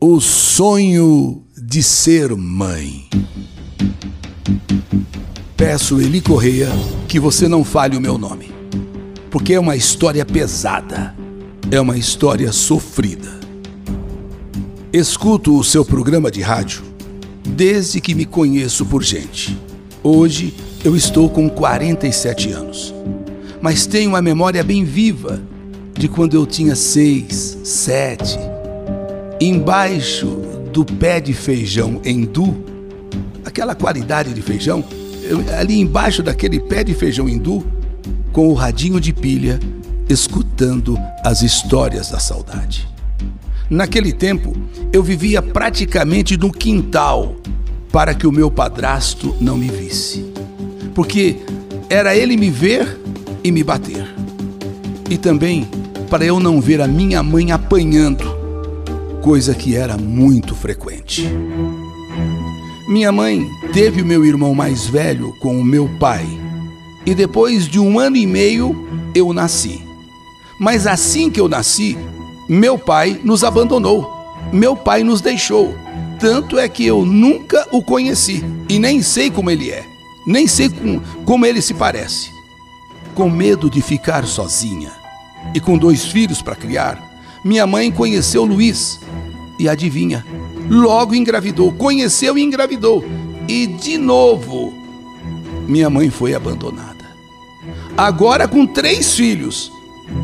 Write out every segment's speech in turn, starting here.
O sonho de ser mãe. Peço, Eli Correia, que você não fale o meu nome, porque é uma história pesada, é uma história sofrida. Escuto o seu programa de rádio desde que me conheço por gente. Hoje eu estou com 47 anos, mas tenho uma memória bem viva de quando eu tinha seis, sete, embaixo do pé de feijão hindu, aquela qualidade de feijão, ali embaixo daquele pé de feijão hindu, com o radinho de pilha, escutando as histórias da saudade. Naquele tempo, eu vivia praticamente no quintal para que o meu padrasto não me visse. Porque era ele me ver e me bater. E também para eu não ver a minha mãe apanhando coisa que era muito frequente. Minha mãe teve o meu irmão mais velho com o meu pai, e depois de um ano e meio eu nasci. Mas assim que eu nasci, meu pai nos abandonou, meu pai nos deixou. Tanto é que eu nunca o conheci e nem sei como ele é, nem sei com, como ele se parece. Com medo de ficar sozinha e com dois filhos para criar, minha mãe conheceu Luiz, e adivinha? Logo engravidou, conheceu e engravidou. E de novo, minha mãe foi abandonada. Agora com três filhos: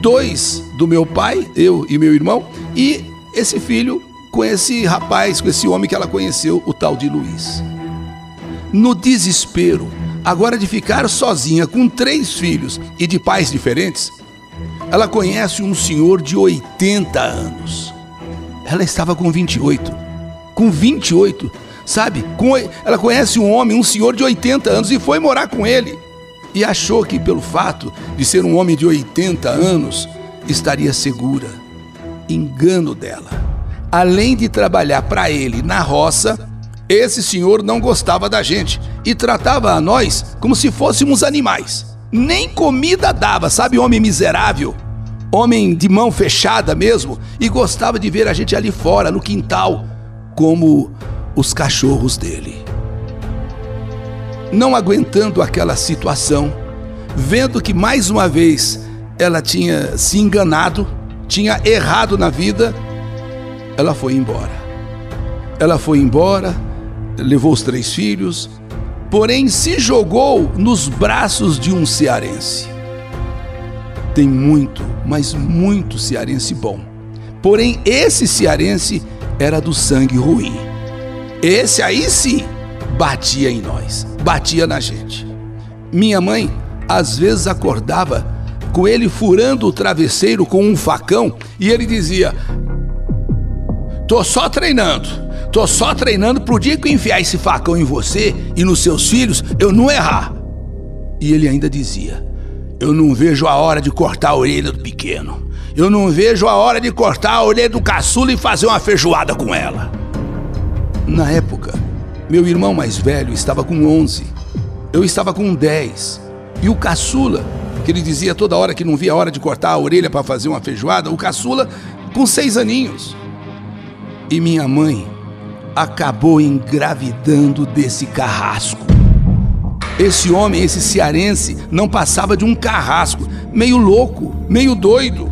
dois do meu pai, eu e meu irmão, e esse filho com esse rapaz, com esse homem que ela conheceu, o tal de Luiz. No desespero, agora de ficar sozinha com três filhos e de pais diferentes, ela conhece um senhor de 80 anos. Ela estava com 28. Com 28, sabe? Com, ela conhece um homem, um senhor de 80 anos, e foi morar com ele. E achou que, pelo fato de ser um homem de 80 anos, estaria segura. Engano dela. Além de trabalhar para ele na roça, esse senhor não gostava da gente e tratava a nós como se fôssemos animais. Nem comida dava, sabe, homem miserável? Homem de mão fechada mesmo, e gostava de ver a gente ali fora, no quintal, como os cachorros dele. Não aguentando aquela situação, vendo que mais uma vez ela tinha se enganado, tinha errado na vida, ela foi embora. Ela foi embora, levou os três filhos, porém se jogou nos braços de um cearense. Tem muito, mas muito cearense bom. Porém, esse cearense era do sangue ruim. Esse aí sim batia em nós, batia na gente. Minha mãe às vezes acordava com ele furando o travesseiro com um facão e ele dizia: Tô só treinando, tô só treinando pro dia que eu enfiar esse facão em você e nos seus filhos eu não errar. E ele ainda dizia: eu não vejo a hora de cortar a orelha do pequeno. Eu não vejo a hora de cortar a orelha do caçula e fazer uma feijoada com ela. Na época, meu irmão mais velho estava com 11. Eu estava com 10. E o caçula, que ele dizia toda hora que não via a hora de cortar a orelha para fazer uma feijoada, o caçula com seis aninhos. E minha mãe acabou engravidando desse carrasco. Esse homem, esse cearense, não passava de um carrasco, meio louco, meio doido.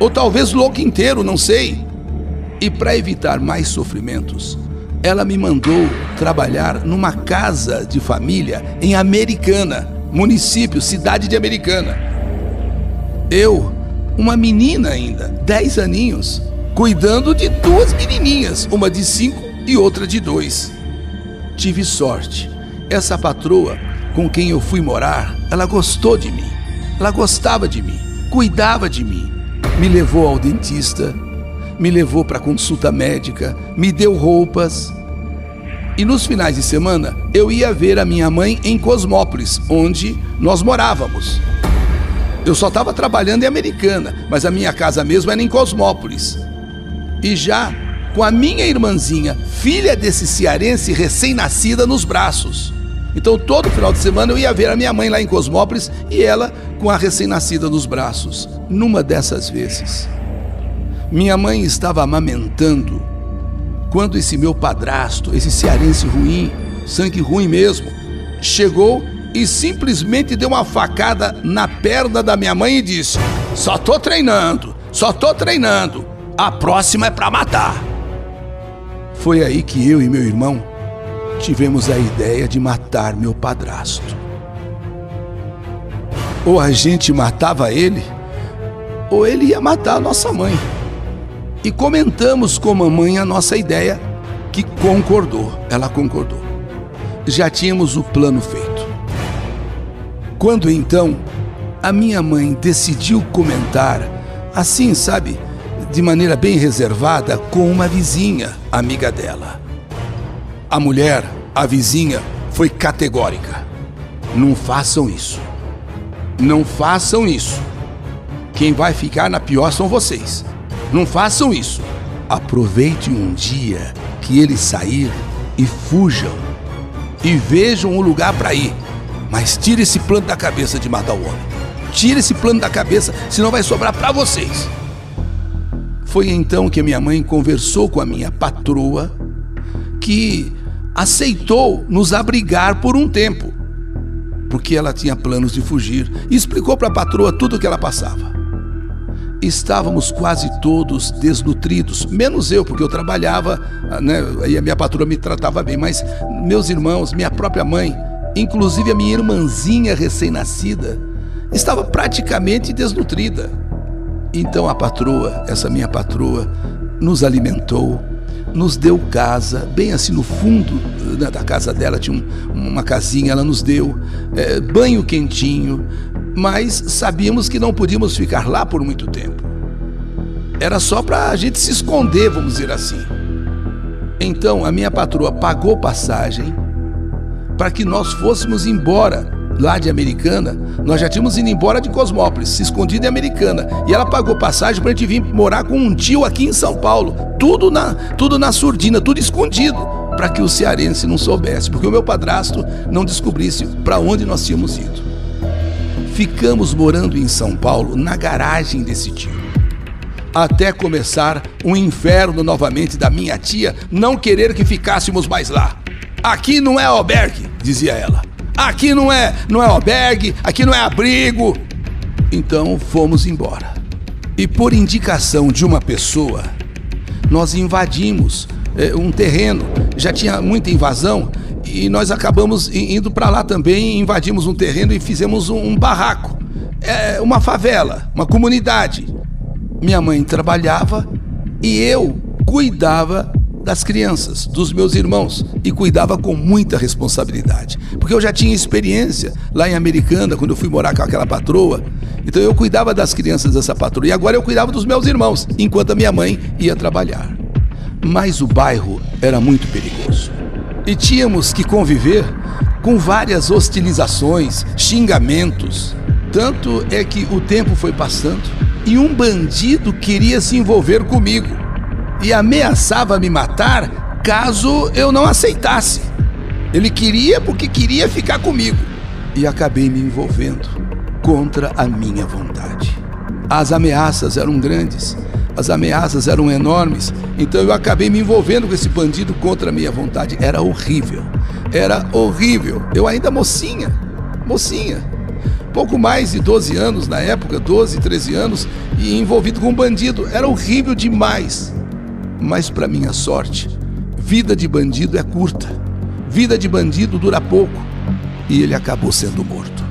Ou talvez louco inteiro, não sei. E para evitar mais sofrimentos, ela me mandou trabalhar numa casa de família em Americana, município, cidade de Americana. Eu, uma menina ainda, dez aninhos, cuidando de duas menininhas, uma de cinco e outra de dois. Tive sorte essa patroa com quem eu fui morar, ela gostou de mim. Ela gostava de mim, cuidava de mim. Me levou ao dentista, me levou para consulta médica, me deu roupas. E nos finais de semana eu ia ver a minha mãe em Cosmópolis, onde nós morávamos. Eu só estava trabalhando em Americana, mas a minha casa mesmo era em Cosmópolis. E já com a minha irmãzinha, filha desse cearense recém-nascida, nos braços. Então todo final de semana eu ia ver a minha mãe lá em Cosmópolis e ela com a recém-nascida nos braços. Numa dessas vezes, minha mãe estava amamentando quando esse meu padrasto, esse cearense ruim, sangue ruim mesmo, chegou e simplesmente deu uma facada na perna da minha mãe e disse: Só tô treinando, só tô treinando, a próxima é para matar. Foi aí que eu e meu irmão tivemos a ideia de matar meu padrasto. Ou a gente matava ele, ou ele ia matar a nossa mãe. E comentamos com a mamãe a nossa ideia, que concordou, ela concordou. Já tínhamos o plano feito. Quando então a minha mãe decidiu comentar, assim, sabe, de maneira bem reservada, com uma vizinha, amiga dela. A mulher, a vizinha, foi categórica: não façam isso. Não façam isso. Quem vai ficar na pior são vocês. Não façam isso. Aproveite um dia que ele sair e fujam. E vejam um lugar para ir. Mas tire esse plano da cabeça de matar o homem. Tire esse plano da cabeça, senão vai sobrar para vocês. Foi então que minha mãe conversou com a minha patroa, que aceitou nos abrigar por um tempo porque ela tinha planos de fugir, e explicou para a patroa tudo o que ela passava. Estávamos quase todos desnutridos, menos eu, porque eu trabalhava, né, e a minha patroa me tratava bem, mas meus irmãos, minha própria mãe, inclusive a minha irmãzinha recém-nascida, estava praticamente desnutrida. Então a patroa, essa minha patroa, nos alimentou, nos deu casa, bem assim no fundo né, da casa dela tinha um, uma casinha, ela nos deu é, banho quentinho, mas sabíamos que não podíamos ficar lá por muito tempo. Era só para a gente se esconder, vamos dizer assim. Então a minha patroa pagou passagem para que nós fôssemos embora lá de Americana, nós já tínhamos ido embora de Cosmópolis, se escondido em Americana. E ela pagou passagem para a gente vir morar com um tio aqui em São Paulo. Tudo na, tudo na surdina, tudo escondido, para que o cearense não soubesse, porque o meu padrasto não descobrisse para onde nós tínhamos ido. Ficamos morando em São Paulo, na garagem desse tio. Até começar um inferno novamente da minha tia não querer que ficássemos mais lá. Aqui não é albergue, dizia ela. Aqui não é, não é albergue, aqui não é abrigo. Então fomos embora. E por indicação de uma pessoa, nós invadimos é, um terreno. Já tinha muita invasão e nós acabamos indo para lá também, invadimos um terreno e fizemos um, um barraco. É uma favela, uma comunidade. Minha mãe trabalhava e eu cuidava das crianças, dos meus irmãos, e cuidava com muita responsabilidade. Porque eu já tinha experiência lá em Americana, quando eu fui morar com aquela patroa. Então eu cuidava das crianças dessa patroa. E agora eu cuidava dos meus irmãos, enquanto a minha mãe ia trabalhar. Mas o bairro era muito perigoso. E tínhamos que conviver com várias hostilizações, xingamentos. Tanto é que o tempo foi passando e um bandido queria se envolver comigo e ameaçava me matar caso eu não aceitasse. Ele queria porque queria ficar comigo. E acabei me envolvendo contra a minha vontade. As ameaças eram grandes, as ameaças eram enormes, então eu acabei me envolvendo com esse bandido contra a minha vontade. Era horrível, era horrível. Eu ainda mocinha, mocinha, pouco mais de 12 anos na época, 12, 13 anos, e envolvido com um bandido. Era horrível demais. Mas, para minha sorte, vida de bandido é curta. Vida de bandido dura pouco. E ele acabou sendo morto.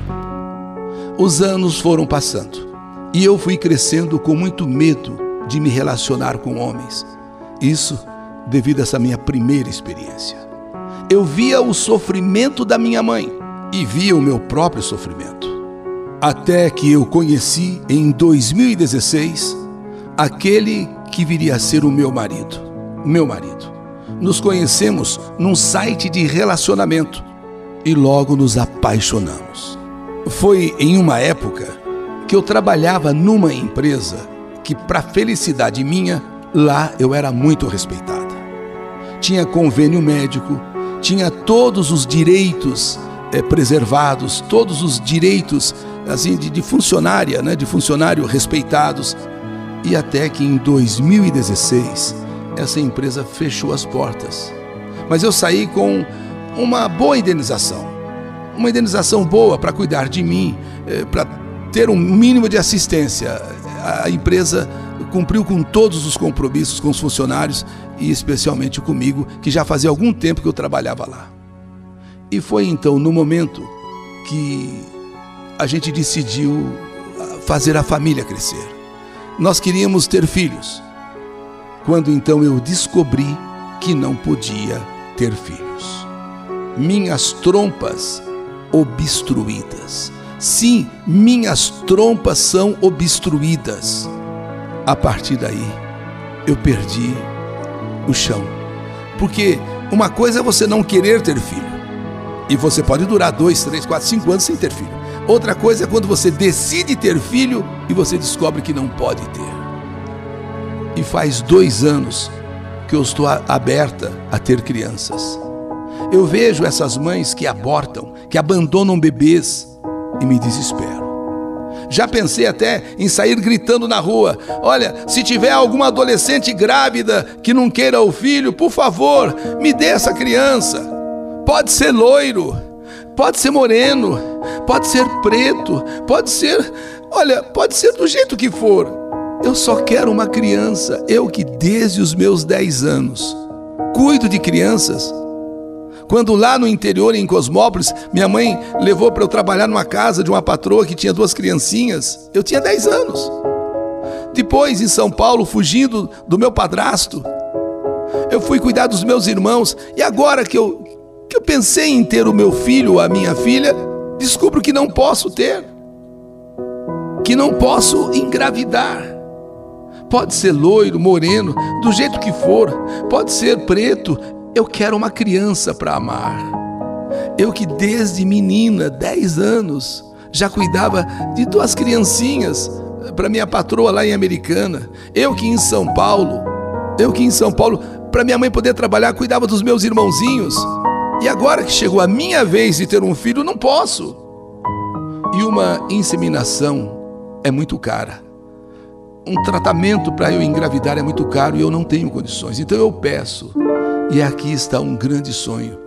Os anos foram passando e eu fui crescendo com muito medo de me relacionar com homens. Isso devido a essa minha primeira experiência. Eu via o sofrimento da minha mãe e via o meu próprio sofrimento. Até que eu conheci em 2016 aquele que viria a ser o meu marido. Meu marido. Nos conhecemos num site de relacionamento e logo nos apaixonamos. Foi em uma época que eu trabalhava numa empresa que, para felicidade minha, lá eu era muito respeitada. Tinha convênio médico, tinha todos os direitos é, preservados, todos os direitos assim de, de funcionária, né, de funcionário respeitados e até que em 2016 essa empresa fechou as portas. Mas eu saí com uma boa indenização. Uma indenização boa para cuidar de mim, eh, para ter um mínimo de assistência. A empresa cumpriu com todos os compromissos com os funcionários e especialmente comigo, que já fazia algum tempo que eu trabalhava lá. E foi então no momento que a gente decidiu ah, fazer a família crescer. Nós queríamos ter filhos. Quando então eu descobri que não podia ter filhos. Minhas trompas obstruídas. Sim, minhas trompas são obstruídas. A partir daí, eu perdi o chão. Porque uma coisa é você não querer ter filho. E você pode durar dois, três, quatro, cinco anos sem ter filho. Outra coisa é quando você decide ter filho e você descobre que não pode ter. E faz dois anos que eu estou aberta a ter crianças. Eu vejo essas mães que abortam, que abandonam bebês e me desespero. Já pensei até em sair gritando na rua: olha, se tiver alguma adolescente grávida que não queira o filho, por favor, me dê essa criança. Pode ser loiro, pode ser moreno, pode ser preto, pode ser, olha, pode ser do jeito que for. Eu só quero uma criança, eu que desde os meus 10 anos cuido de crianças. Quando lá no interior, em Cosmópolis, minha mãe levou para eu trabalhar numa casa de uma patroa que tinha duas criancinhas, eu tinha 10 anos. Depois, em São Paulo, fugindo do meu padrasto, eu fui cuidar dos meus irmãos, e agora que eu, que eu pensei em ter o meu filho ou a minha filha, descubro que não posso ter, que não posso engravidar. Pode ser loiro, moreno, do jeito que for, pode ser preto. Eu quero uma criança para amar. Eu que desde menina, 10 anos, já cuidava de duas criancinhas para minha patroa lá em Americana. Eu que em São Paulo, eu que em São Paulo, para minha mãe poder trabalhar, cuidava dos meus irmãozinhos. E agora que chegou a minha vez de ter um filho, não posso. E uma inseminação é muito cara. Um tratamento para eu engravidar é muito caro e eu não tenho condições. Então eu peço. E aqui está um grande sonho: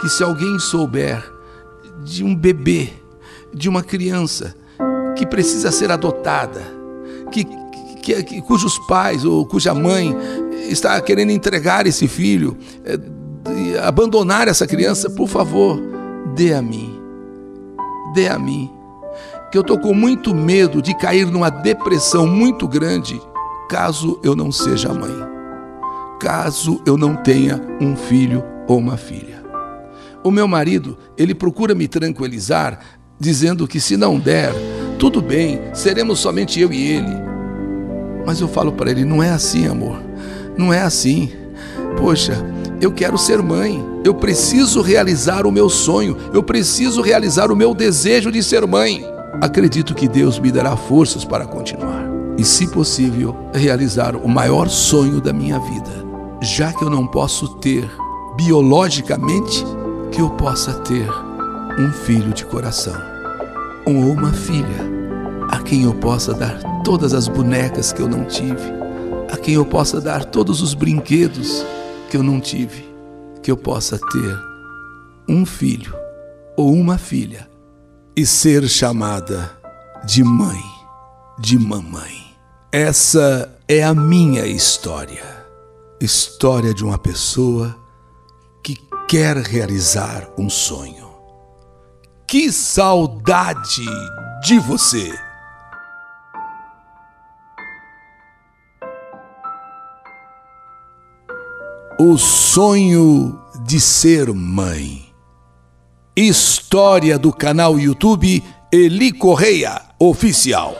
que se alguém souber de um bebê, de uma criança que precisa ser adotada, que, que, que cujos pais ou cuja mãe está querendo entregar esse filho, abandonar essa criança, por favor, dê a mim. Dê a mim. Que eu estou com muito medo de cair numa depressão muito grande caso eu não seja mãe. Caso eu não tenha um filho ou uma filha. O meu marido, ele procura me tranquilizar, dizendo que se não der, tudo bem, seremos somente eu e ele. Mas eu falo para ele: não é assim, amor. Não é assim. Poxa, eu quero ser mãe, eu preciso realizar o meu sonho, eu preciso realizar o meu desejo de ser mãe. Acredito que Deus me dará forças para continuar e, se possível, realizar o maior sonho da minha vida. Já que eu não posso ter biologicamente, que eu possa ter um filho de coração ou uma filha a quem eu possa dar todas as bonecas que eu não tive, a quem eu possa dar todos os brinquedos que eu não tive, que eu possa ter um filho ou uma filha e ser chamada de mãe, de mamãe. Essa é a minha história. História de uma pessoa que quer realizar um sonho. Que saudade de você! O sonho de ser mãe. História do canal YouTube Eli Correia Oficial.